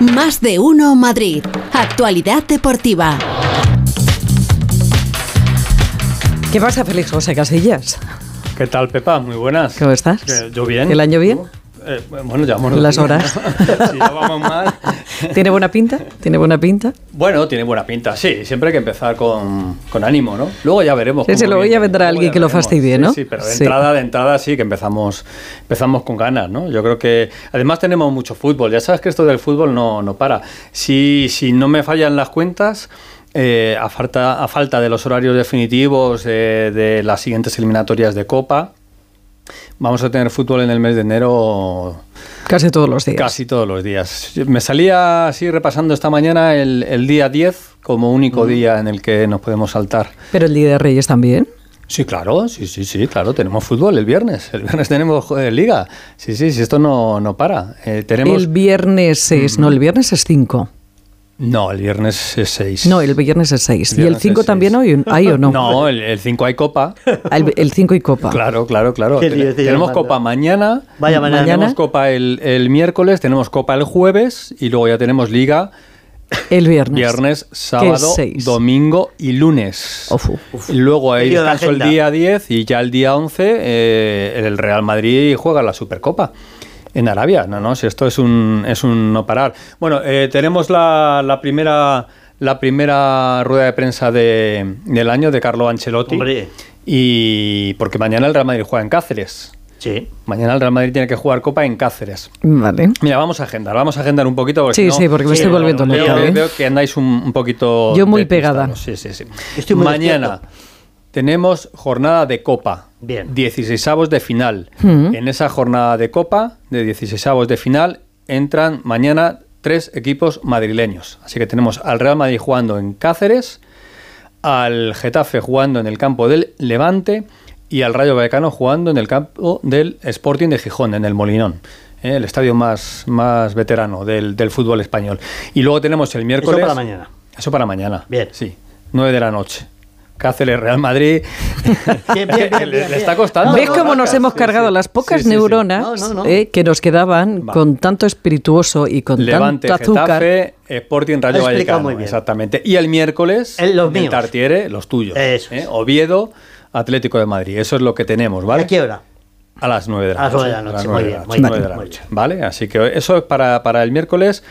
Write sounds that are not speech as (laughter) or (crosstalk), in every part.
Más de uno Madrid. Actualidad deportiva. ¿Qué pasa, Félix José Casillas? ¿Qué tal, Pepa? Muy buenas. ¿Cómo estás? Yo bien. ¿El año bien? Eh, bueno, ya vamos. ¿Las horas? (laughs) sí, ya vamos mal. (laughs) ¿Tiene buena pinta? ¿Tiene buena pinta? Bueno, tiene buena pinta, sí. Siempre hay que empezar con, con ánimo, ¿no? Luego ya veremos. Sí, sí, luego viene, ya vendrá luego alguien que lo fastidie, Sí, ¿no? Sí, pero de Sí. entrada, de entrada sí que empezamos, empezamos con ganas, ¿no? Yo creo que además tenemos mucho fútbol. Ya sabes que esto del fútbol no, no para. Si, si no me fallan las cuentas. eh, a, falta, a falta de los horarios definitivos eh, de las siguientes eliminatorias de Copa, vamos a tener fútbol en el mes de enero Casi todos los días. Casi todos los días. Me salía así repasando esta mañana el, el día 10 como único día en el que nos podemos saltar. Pero el Día de Reyes también. Sí, claro, sí, sí, sí, claro, tenemos fútbol el viernes. El viernes tenemos eh, liga. Sí, sí, sí, esto no, no para. Eh, tenemos... El viernes es... No, el viernes es 5. No, el viernes es 6. No, el viernes es 6. ¿Y el viernes 5 es también seis. hay, hay o no? No, el 5 hay copa. El 5 y Copa. Claro, claro, claro. Ten- estoy tenemos copa mañana. Vaya mañana. Tenemos copa el, el miércoles, tenemos copa el jueves y luego ya tenemos liga El viernes. Viernes, sábado, domingo y lunes. Ofu. Y luego hay descanso el día 10 y ya el día 11 eh, el Real Madrid juega la Supercopa. En Arabia, no, no, si esto es un, es un no parar. Bueno, eh, tenemos la, la primera la primera rueda de prensa de- del año de Carlo Ancelotti. Hombre. Y porque mañana el Real Madrid juega en Cáceres. Sí. Mañana el Real Madrid tiene que jugar Copa en Cáceres. Vale. Mira, vamos a agendar, vamos a agendar un poquito. Porque Sí, no- sí, porque me Sí, estoy volviendo no, loca. ¿eh? veo que andáis un, un poquito. Yo muy pegada. Sí, sí, sí. Estoy muy Mañana despierto. tenemos jornada de Copa. Bien. 16avos de final. Mm. En esa jornada de Copa, de 16avos de final, entran mañana tres equipos madrileños. Así que tenemos al Real Madrid jugando en Cáceres, al Getafe jugando en el campo del Levante y al Rayo Vallecano jugando en el campo del Sporting de Gijón, en el Molinón. eh, El estadio más, más veterano del, del fútbol español. Y luego tenemos el miércoles. para mañana. Eso para mañana. Bien. Sí. 9 de la noche. Cáceres, Real Madrid. (laughs) Bien, bien, bien, le, bien, le bien. está costando. ¿Ves cómo no, nos hemos sí. cargado las pocas Sí, sí, sí. neuronas No, no, no. eh, que nos quedaban Va. con tanto espirituoso y con Levante, tanto azúcar? Getafe, Sporting, Rayo Vallecano. muy bien. Exactamente. Y el miércoles, El- los en el míos. Tartiere, los tuyos. Eso ¿eh? Oviedo, Atlético de Madrid. Eso es lo que tenemos, ¿vale? ¿A qué hora? A las 9 de la A las noche. nueve de la A las noche, nueve muy de bien, la muy noche, muy noche, bien. ¿Vale? Así que eso es para, para el miércoles,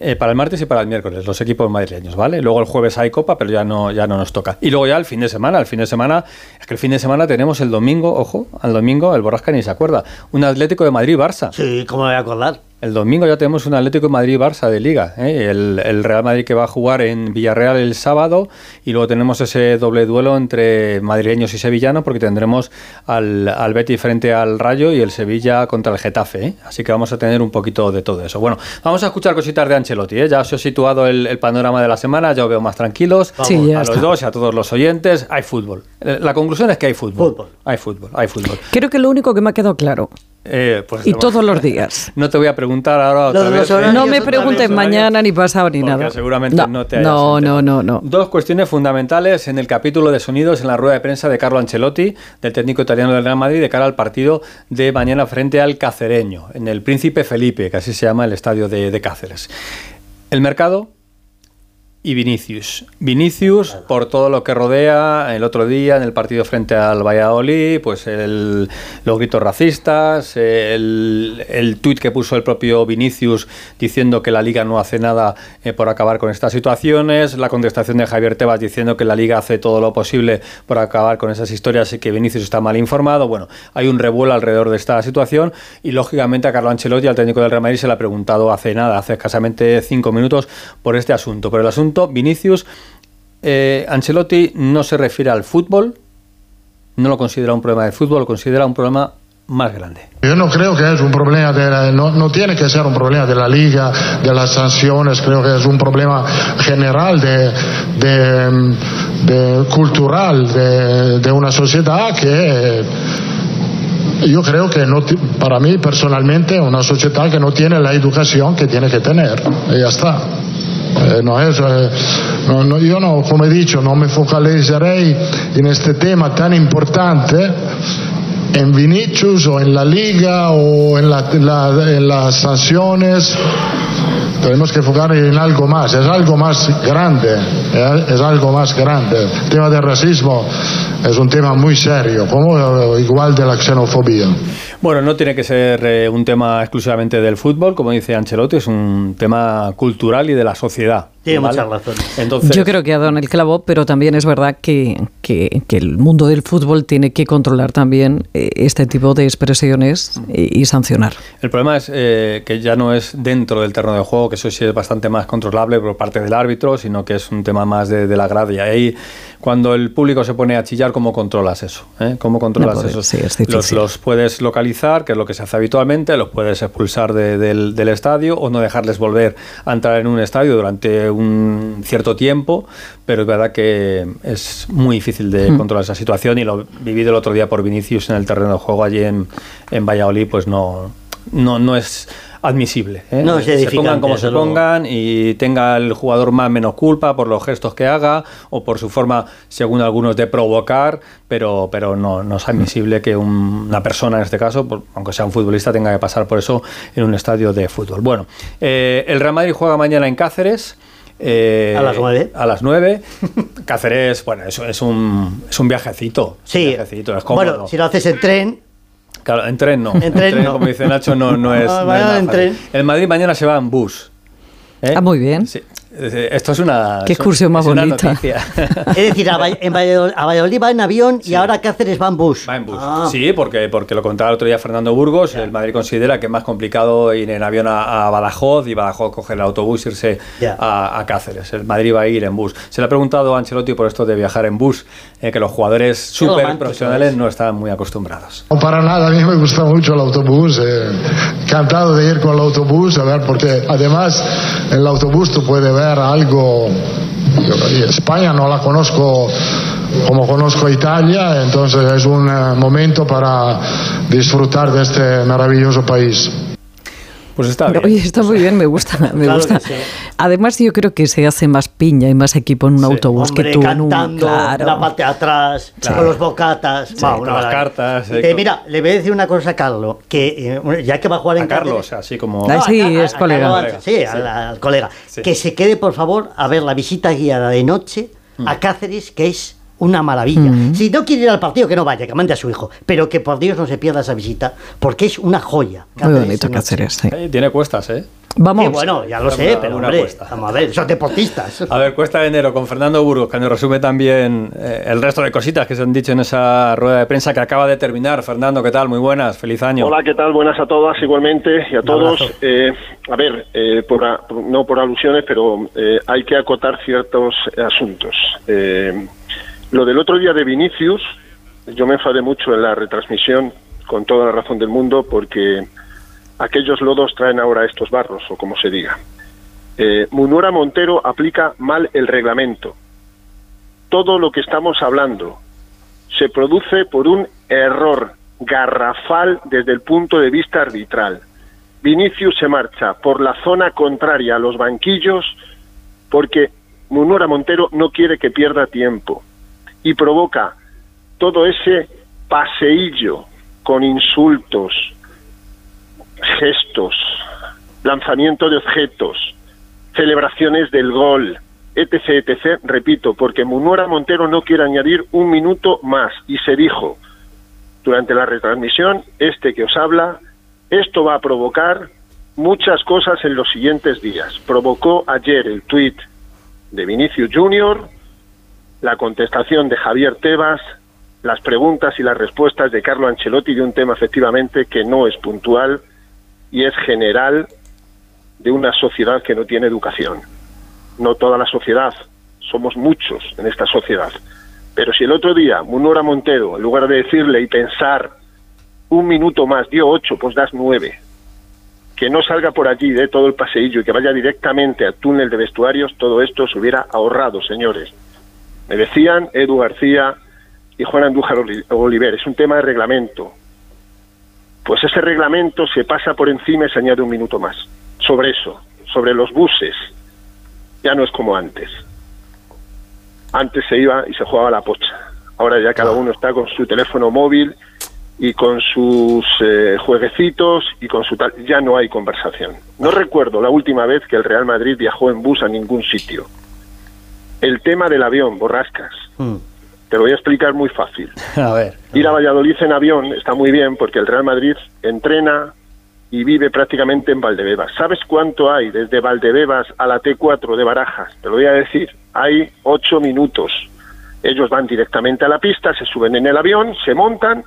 eh, para el martes y para el miércoles, los equipos madrileños, ¿vale? Luego el jueves hay copa, pero ya no, ya no nos toca. Y luego ya el fin de semana, el fin de semana, es que el fin de semana tenemos el domingo, ojo, al domingo, el Borrasca ni se acuerda, un Atlético de Madrid-Barça. Sí, ¿cómo me voy a acordar? El domingo ya tenemos un Atlético Madrid-Barça de Liga. ¿eh? El, el Real Madrid que va a jugar en Villarreal el sábado y luego tenemos ese doble duelo entre madrileños y sevillanos porque tendremos al, al Betis frente al Rayo y el Sevilla contra el Getafe. ¿eh? Así que vamos a tener un poquito de todo eso. Bueno, vamos a escuchar cositas de Ancelotti. ¿eh? Ya os he situado el, el panorama de la semana, ya os veo más tranquilos. Sí, a los está. dos y a todos los oyentes, hay fútbol. La conclusión es que hay fútbol. Fútbol. Hay fútbol, hay fútbol. Creo que lo único que me ha quedado claro, Eh, pues y todos los días. (laughs) No te voy a preguntar ahora otra Los- vez. los ¿eh? horarios No me preguntes mañana, ni pasado, ni nada. seguramente no, te hayas no, no, no, no. Dos cuestiones fundamentales en el capítulo de sonidos en la rueda de prensa de Carlo Ancelotti, del técnico italiano del Real Madrid, de cara al partido de mañana frente al Cacereño, en el Príncipe Felipe, que así se llama el estadio de, de Cáceres. El mercado y Vinicius. Vinicius, por todo lo que rodea, el otro día en el partido frente al Valladolid, pues el- los gritos racistas, el, el tuit que puso el propio Vinicius diciendo que la liga no hace nada eh, por acabar con estas situaciones, la contestación de Javier Tebas diciendo que la liga hace todo lo posible por acabar con esas historias y que Vinicius está mal informado. Bueno, hay un revuelo alrededor de esta situación y lógicamente a Carlo Ancelotti, al técnico del Real Madrid, se le ha preguntado hace nada, hace escasamente cinco minutos, por este asunto. Pero el asunto, Vinicius, eh, Ancelotti no se refiere al fútbol, no lo considera un problema del fútbol, lo considera un problema más grande. Yo no creo que es un problema, de la- no, no tiene que ser un problema de la liga, de las sanciones, creo que es un problema general de, de, de cultural de, de una sociedad que yo creo que no para mí personalmente una sociedad que no tiene la educación que tiene que tener y ya está. Eh, no es, eh, no- no- yo no, como he dicho, no me focalizaré en este tema tan importante en Vinicius o en la liga o en, la- las sanciones. tenemos que enfocar en algo más, es algo más grande, es, es algo más grande. El tema del racismo es un tema muy serio, como eh, igual de la xenofobia. Bueno, no tiene que ser eh, un tema exclusivamente del fútbol, como dice Ancelotti, es un tema cultural y de la sociedad. Tiene ¿vale? mucha razón. Entonces, Yo creo que ha dado en el clavo, pero también es verdad que, que- que el mundo del fútbol tiene que controlar también eh, este tipo de expresiones y, y sancionar. El problema es eh, que ya no es dentro del terreno de juego, que eso sí es bastante más controlable por parte del árbitro, sino que es un tema más de, de la grada. Y ahí, cuando el público se pone a chillar, ¿cómo controlas eso? eh? ¿Cómo controlas No puede- eso? sí, es los, los puedes localizar, que es lo que se hace habitualmente, los puedes expulsar de- del, del estadio o no dejarles volver a entrar en un estadio durante un cierto tiempo, pero es verdad que es muy difícil de Hmm. controlar esa situación y lo viví el otro día por Vinicius en el terreno de juego allí en, en Valladolid, pues no, no, no es admisible. ¿eh? No es se pongan como se desde luego. pongan y tenga el jugador más menos culpa por los gestos que haga o por su forma, según algunos, de provocar, pero, pero no, no es admisible que un- una persona, en este caso, por- aunque sea un futbolista, tenga que pasar por eso en un estadio de fútbol. Bueno, eh, el Real Madrid juega mañana en Cáceres. Eh, A las nueve. A las 9. (laughs) Cáceres, bueno, eso es un, es un viajecito. es un Sí. viajecito, es cómodo. Bueno, si lo haces en tren, Claro, en tren no. (laughs) En tren no. como dice Nacho, no, no (laughs) es. No es nada en fácil. tren. El Madrid mañana se va en bus. ¿eh? Ah, muy bien. Sí. Esto es una. Qué excursión más bonita. (laughs) es decir, a, en Valladolid, a Valladolid va en avión y ahora Cáceres va en bus. Va en bus. Ah. Sí, porque, porque lo contaba el otro día Fernando Burgos. El Madrid considera que es más complicado ir en avión a, a Badajoz y Badajoz coger el autobús e irse Ya. a, a Cáceres. El Madrid va a ir en bus. Se le ha preguntado a Ancelotti por esto de viajar en bus, eh, que los jugadores súper profesionales es. no están muy acostumbrados. No para nada, a mí me gusta mucho el autobús, eh, encantado de ir con el autobús, a ver, porque además en el autobús tú puedes ver algo, España no la conozco como conozco Italia, entonces es un eh, momento para disfrutar de este maravilloso país. Pues está bien. Oye, está muy bien, me gusta, (laughs) me Claro gusta. sí. Además, yo creo que se hace más piña y más equipo en un Sí. autobús Hombre, que tú cantando, claro. la parte de atrás, Claro. con los bocatas. Sí, Va, con las cartas, eh, Eh, mira, le voy a decir una cosa a Carlos, que eh, ya que va a jugar en A Carlos, Cáceres- así como. Ah, sí, a- a- es a colega. Carlos Sí, al, al colega. Sí. Que se quede, por favor, a ver la visita guiada de noche Mm. a Cáceres, que es una maravilla. Si no quiere ir al partido, que no vaya, que mande a su hijo. Pero que por Dios no se pierda esa visita, porque es una joya. Muy Cáceres bonito hacer sí. Eh, Tiene cuestas, ¿eh? Vamos. Sí, bueno, ya lo sé, pero alguna hombre, apuesta. vamos a ver, son deportistas. (laughs) A ver, cuesta de enero con Fernando Burgos, que nos resume también eh, el resto de cositas que se han dicho en esa rueda de prensa que acaba de terminar. Fernando, ¿qué tal? Muy buenas, feliz año. Hola, ¿qué tal? Buenas a todas igualmente y a todos. Eh, a ver, eh, por a- no por alusiones, pero eh, hay que acotar ciertos asuntos. Lo del otro día de Vinicius, yo me enfadé mucho en la retransmisión, con toda la razón del mundo, porque aquellos lodos traen ahora estos barros, o como se diga. Eh, Munura Montero aplica mal el reglamento. Todo lo que estamos hablando se produce por un error garrafal desde el punto de vista arbitral. Vinicius se marcha por la zona contraria a los banquillos porque Munura Montero no quiere que pierda tiempo y provoca todo ese paseillo con insultos, gestos, lanzamiento de objetos, celebraciones del gol, etc, repito, porque Munura Montero no quiere añadir un minuto más y se dijo durante la retransmisión, este que os habla, esto va a provocar muchas cosas en los siguientes días. Provocó ayer el tuit de Vinicius Junior, la contestación de Javier Tebas, las preguntas y las respuestas de Carlo Ancelotti de un tema efectivamente que no es puntual y es general de una sociedad que no tiene educación. No toda la sociedad, somos muchos en esta sociedad. Pero si el otro día Munora Montero, en lugar de decirle y pensar un minuto más, dio ocho, pues das nueve. Que no salga por allí de todo el paseillo y que vaya directamente al túnel de vestuarios, todo esto se hubiera ahorrado, señores. Me decían Edu García y Juan Andújar Oli- Oliver, es un tema de reglamento. Pues ese reglamento se pasa por encima y se añade un minuto más. Sobre eso, sobre los buses, ya no es como antes. Antes se iba y se jugaba la pocha. Ahora ya cada uno está con su teléfono móvil y con sus eh, jueguecitos y con su tal, ya no hay conversación. No recuerdo la última vez que el Real Madrid viajó en bus a ningún sitio. El tema del avión, borrascas. Mm. Te lo voy a explicar muy fácil. (laughs) A ver. Ir a Valladolid en avión está muy bien porque el Real Madrid entrena y vive prácticamente en Valdebebas. ¿Sabes cuánto hay desde Valdebebas a la T4 de Barajas? Te lo voy a decir. Hay ocho minutos. Ellos van directamente a la pista, se suben en el avión, se montan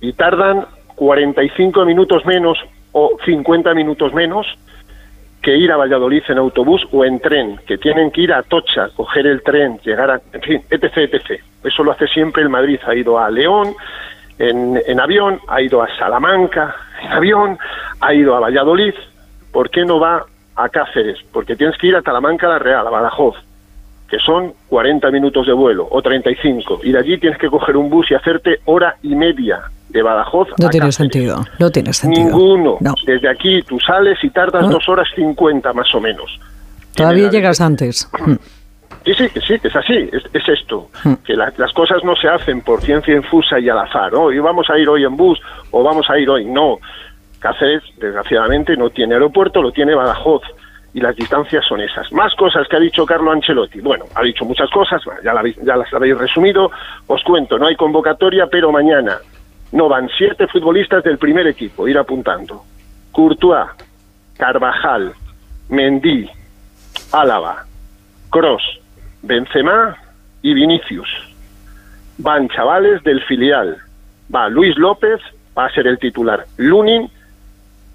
y tardan 45 minutos menos o 50 minutos menos que ir a Valladolid en autobús o en tren, que tienen que ir a Tocha, coger el tren, llegar a, en fin, etc, etc. Eso lo hace siempre el Madrid. Ha ido a León en, en avión, ha ido a Salamanca en avión, ha ido a Valladolid. ¿Por qué no va a Cáceres? Porque tienes que ir a Talamanca la Real, a Badajoz, que son 40 minutos de vuelo o 35. Y de allí tienes que coger un bus y hacerte hora y media de Badajoz No a tiene Cáceres. sentido, no tiene sentido. Ninguno. No. Desde aquí tú sales y tardas dos horas cincuenta más o menos. Todavía llegas antes. Mm. (clears throat) Sí, sí, sí, que es así, es, es esto, Hmm. que la- las cosas no se hacen por ciencia infusa y al azar, ¿no? Y vamos a ir hoy en bus o vamos a ir hoy, no. Cáceres, desgraciadamente, no tiene aeropuerto, lo tiene Badajoz y las distancias son esas. Más cosas que ha dicho Carlo Ancelotti. Bueno, ha dicho muchas cosas, ya, la ya las habéis resumido. Os cuento, no hay convocatoria, pero mañana no van siete futbolistas del primer equipo, ir apuntando. Courtois, Carvajal, Mendy, Álava, Cross, Benzema y Vinicius. Van chavales del filial. Va Luis López, va a ser el titular. Lunin,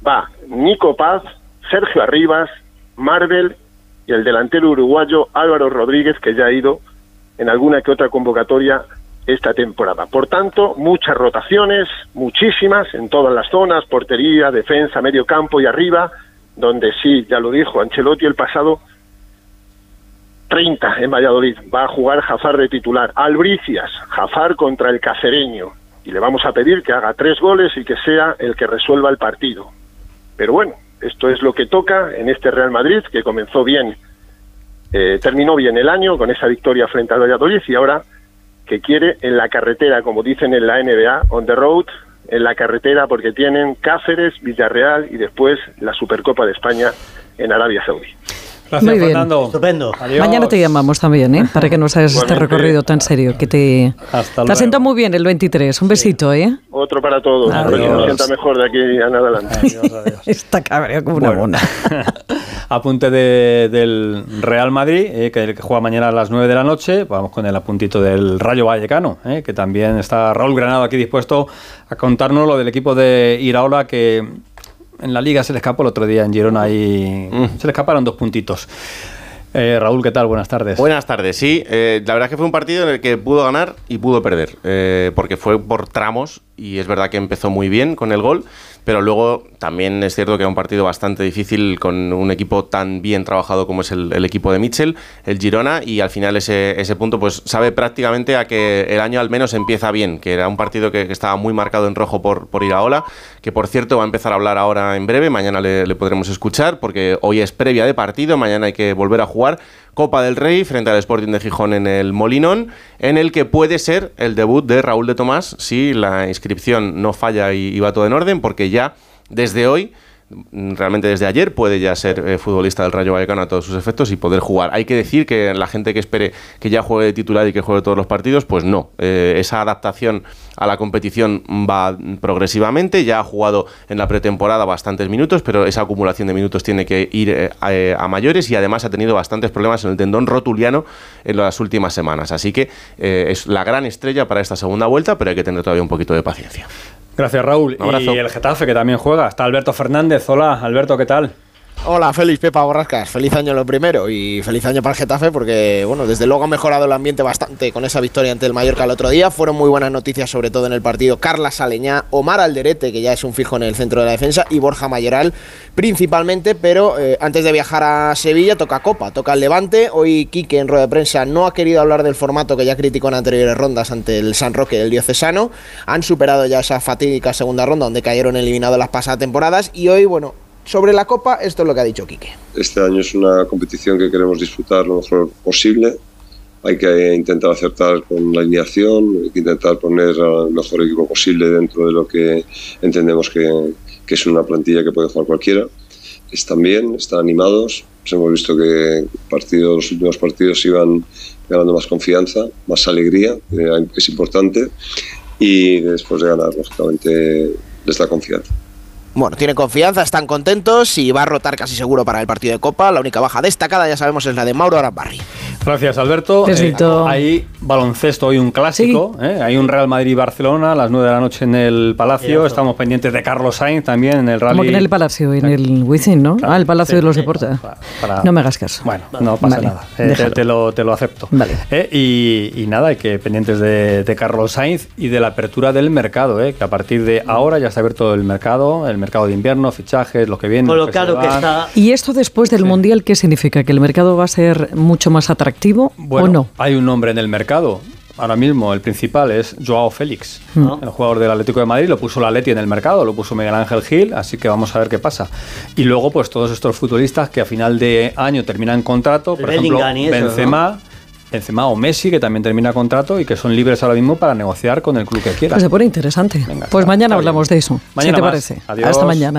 va Nico Paz, Sergio Arribas, Marvel y el delantero uruguayo Álvaro Rodríguez, que ya ha ido en alguna que otra convocatoria esta temporada. Por tanto, muchas rotaciones, muchísimas en todas las zonas, portería, defensa, medio campo y arriba, donde sí, ya lo dijo Ancelotti el pasado 30 en Valladolid. Va a jugar Jafar de titular. Albricias, Jafar contra el cacereño. Y le vamos a pedir que haga tres goles y que sea el que resuelva el partido. Pero bueno, esto es lo que toca en este Real Madrid, que comenzó bien, eh, terminó bien el año con esa victoria frente al Valladolid y ahora que quiere en la carretera, como dicen en la NBA, on the road, en la carretera porque tienen Cáceres, Villarreal y después la Supercopa de España en Arabia Saudí. Gracias, Muy bien. Fernando. Estupendo. Adiós. Mañana te llamamos también, ¿eh? Para que nos hagas este recorrido tan serio. Que te, Hasta te muy bien el 23. Un besito, ¿eh? Otro para todos, Adiós. para que nos sienta mejor de aquí en adelante. Adiós, adiós. (laughs) Está cabreado como una Bueno. mona. (laughs) Apunte de- del Real Madrid, eh, que, que juega mañana a las 9 de la noche. Vamos con el apuntito del Rayo Vallecano, eh, que también está Raúl Granado aquí dispuesto a contarnos lo del equipo de Iraola que en la liga se le escapó el otro día en Girona y se le escaparon dos puntitos. Eh, Raúl, ¿qué tal? Buenas tardes. Buenas tardes, sí. eh, la verdad es que fue un partido en el que pudo ganar y pudo perder, eh, porque fue por tramos y es verdad que empezó muy bien con el gol, pero luego también es cierto que era un partido bastante difícil con un equipo tan bien trabajado como es el, equipo de Mitchell, el Girona, y al final ese, punto pues sabe prácticamente a que el año al menos empieza bien, que era un partido que, estaba muy marcado en rojo por, por Iraola, que por cierto va a empezar a hablar ahora en breve, mañana le podremos escuchar, porque hoy es previa de partido, mañana hay que volver a jugar. Copa del Rey frente al Sporting de Gijón en el Molinón, en el que puede ser el debut de Raúl de Tomás si la inscripción no falla y, va todo en orden, porque ya desde hoy, realmente desde ayer, puede ya ser eh, futbolista del Rayo Vallecano a todos sus efectos y poder jugar. Hay que decir que la gente que espere que ya juegue de titular y que juegue todos los partidos, pues no. Eh, esa adaptación a la competición va progresivamente. Ya ha jugado en la pretemporada bastantes minutos, pero esa acumulación de minutos tiene que ir eh, a, a mayores y además ha tenido bastantes problemas en el tendón rotuliano en las últimas semanas. Así que es la gran estrella para esta segunda vuelta, pero hay que tener todavía un poquito de paciencia. Gracias, Raúl. Un. Y el Getafe, que también juega. Está Alberto Fernández. Hola, Alberto, ¿qué tal? Hola, Félix Pepa Borrascas. Feliz año lo primero y feliz año para el Getafe porque, bueno, desde luego ha mejorado el ambiente bastante con esa victoria ante el Mallorca el otro día. Fueron muy buenas noticias, sobre todo en el partido. Carla Saleñá, Omar Alderete, que ya es un fijo en el centro de la defensa, y Borja Mayoral principalmente. Pero eh, antes de viajar a Sevilla, toca Copa, toca el Levante. Hoy Quique en rueda de prensa no ha querido hablar del formato que ya criticó en anteriores rondas ante el San Roque del Diocesano. Han superado ya esa fatídica segunda ronda donde cayeron eliminados las pasadas temporadas. Y hoy, bueno, sobre la Copa, esto es lo que ha dicho Quique. Este año es una competición que queremos disfrutar lo mejor posible hay que intentar acertar con la alineación, hay que intentar poner al mejor equipo posible dentro de lo que entendemos que, que es una plantilla que puede jugar cualquiera. Están bien, están animados. Pues hemos visto que partidos, los últimos partidos iban ganando más confianza, más alegría, que es importante. Y después de ganar, lógicamente, les da confianza. Bueno, tienen confianza, están contentos y va a rotar casi seguro para el partido de Copa. La única baja destacada, ya sabemos, es la de Mauro Arambarri. Gracias, Alberto. Eh, hay baloncesto hoy un clásico. eh, Hay un Real Madrid-Barcelona a las 9 de la noche en el Palacio. Estamos pendientes de Carlos Sainz también en el rally. Como que en el Palacio, en el Wizzing, ¿no? Claro, ah, el Palacio sí, de los sí, Deportes. para- para- No me hagas caso. Bueno, no pasa Vale, nada. Eh, te, lo, te lo acepto. Vale. Eh, y, y nada, hay que pendientes de, de Carlos Sainz y de la apertura del mercado, eh, que a partir de ahora ya está abierto el mercado, el mercado de invierno, fichajes, lo que viene. Con lo lo claro se que está. ¿Y esto después del Mundial qué significa? ¿Que el mercado va a ser mucho más atractivo Bueno, o no? hay un nombre en el mercado. Ahora mismo el principal es Joao Félix, ¿No? el jugador del Atlético de Madrid. Lo puso la Leti en el mercado, lo puso Miguel Ángel Gil, así que vamos a ver qué pasa. Y luego, pues todos estos futbolistas que a final de año terminan contrato, por ejemplo, eso, Benzema, Benzema o Messi, que también termina contrato y que son libres ahora mismo para negociar con el club que quiera. Pues se pone interesante. Venga, pues está- mañana está bien. hablamos de eso. Mañana si te más. parece. Adiós. Hasta mañana.